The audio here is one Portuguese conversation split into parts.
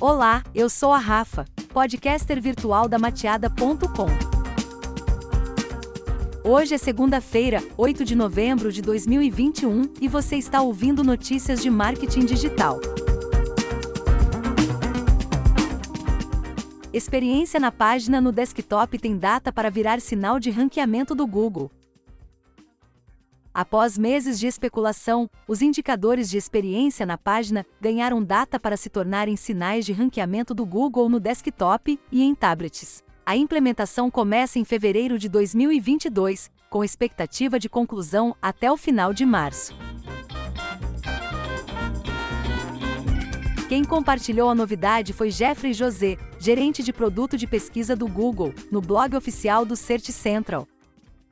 Olá, eu sou a Rafa, podcaster virtual da mateada.com. Hoje é segunda-feira, 8 de novembro de 2021, e você está ouvindo notícias de marketing digital. Experiência na página no desktop tem data para virar sinal de ranqueamento do Google. Após meses de especulação, os indicadores de experiência na página ganharam data para se tornarem sinais de ranqueamento do Google no desktop e em tablets. A implementação começa em fevereiro de 2022, com expectativa de conclusão até o final de março. Quem compartilhou a novidade foi Jeffrey José, gerente de produto de pesquisa do Google, no blog oficial do Search Central.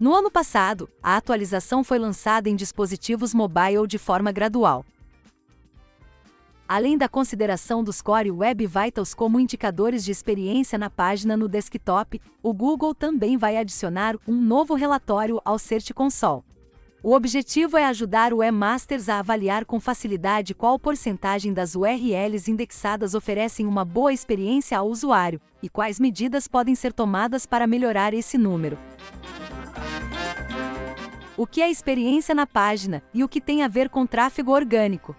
No ano passado, a atualização foi lançada em dispositivos mobile de forma gradual. Além da consideração dos Core Web Vitals como indicadores de experiência na página no desktop, o Google também vai adicionar um novo relatório ao Search Console. O objetivo é ajudar o webmasters a avaliar com facilidade qual porcentagem das URLs indexadas oferecem uma boa experiência ao usuário e quais medidas podem ser tomadas para melhorar esse número o que é experiência na página e o que tem a ver com tráfego orgânico.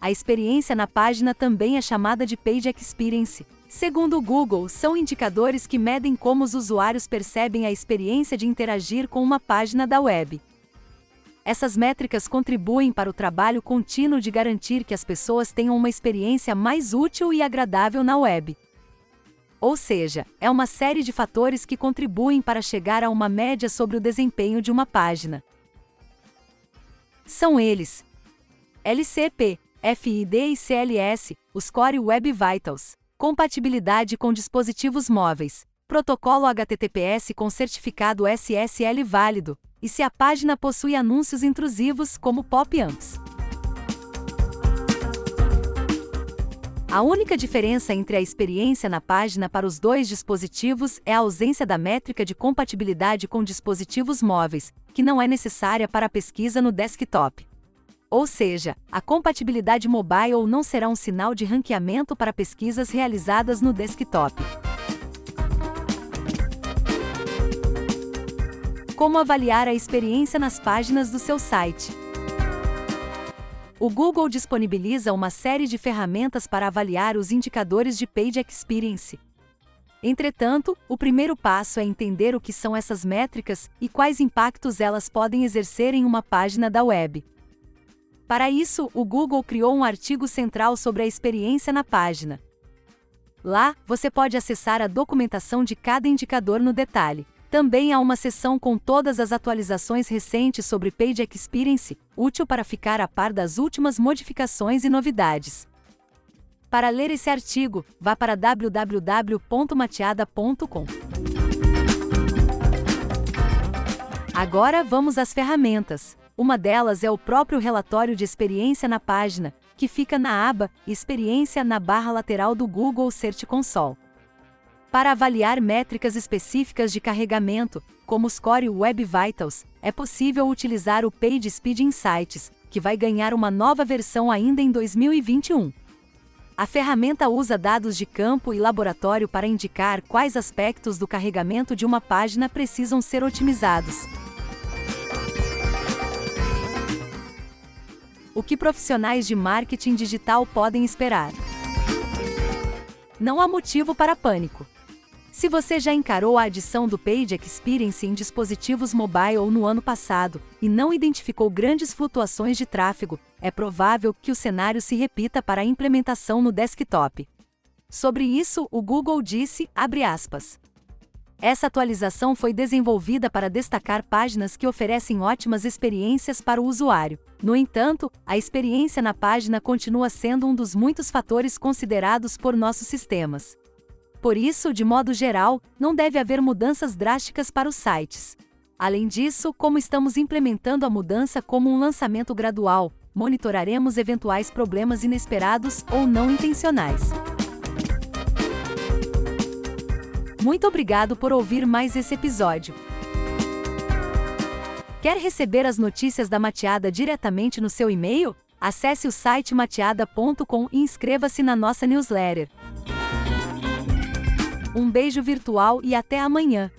A experiência na página também é chamada de Page Experience. Segundo o Google, são indicadores que medem como os usuários percebem a experiência de interagir com uma página da web. Essas métricas contribuem para o trabalho contínuo de garantir que as pessoas tenham uma experiência mais útil e agradável na web. Ou seja, é uma série de fatores que contribuem para chegar a uma média sobre o desempenho de uma página. São eles: LCP, FID e CLS, os Core Web Vitals, compatibilidade com dispositivos móveis, protocolo HTTPS com certificado SSL válido, e se a página possui anúncios intrusivos como pop-ups. A única diferença entre a experiência na página para os dois dispositivos é a ausência da métrica de compatibilidade com dispositivos móveis, que não é necessária para a pesquisa no desktop. Ou seja, a compatibilidade mobile não será um sinal de ranqueamento para pesquisas realizadas no desktop. Como avaliar a experiência nas páginas do seu site? O Google disponibiliza uma série de ferramentas para avaliar os indicadores de Page Experience. Entretanto, o primeiro passo é entender o que são essas métricas e quais impactos elas podem exercer em uma página da web. Para isso, o Google criou um artigo central sobre a experiência na página. Lá, você pode acessar a documentação de cada indicador no detalhe. Também há uma seção com todas as atualizações recentes sobre Page Experience, útil para ficar a par das últimas modificações e novidades. Para ler esse artigo, vá para www.mateada.com. Agora vamos às ferramentas. Uma delas é o próprio relatório de experiência na página, que fica na aba Experiência na barra lateral do Google Search Console. Para avaliar métricas específicas de carregamento, como os Core Web Vitals, é possível utilizar o Page Speed Insights, que vai ganhar uma nova versão ainda em 2021. A ferramenta usa dados de campo e laboratório para indicar quais aspectos do carregamento de uma página precisam ser otimizados. O que profissionais de marketing digital podem esperar? Não há motivo para pânico. Se você já encarou a adição do Page Experience em dispositivos mobile no ano passado e não identificou grandes flutuações de tráfego, é provável que o cenário se repita para a implementação no desktop. Sobre isso, o Google disse, aspas, essa atualização foi desenvolvida para destacar páginas que oferecem ótimas experiências para o usuário. No entanto, a experiência na página continua sendo um dos muitos fatores considerados por nossos sistemas. Por isso, de modo geral, não deve haver mudanças drásticas para os sites. Além disso, como estamos implementando a mudança como um lançamento gradual, monitoraremos eventuais problemas inesperados ou não intencionais. Muito obrigado por ouvir mais esse episódio. Quer receber as notícias da Mateada diretamente no seu e-mail? Acesse o site mateada.com e inscreva-se na nossa newsletter. Um beijo virtual e até amanhã!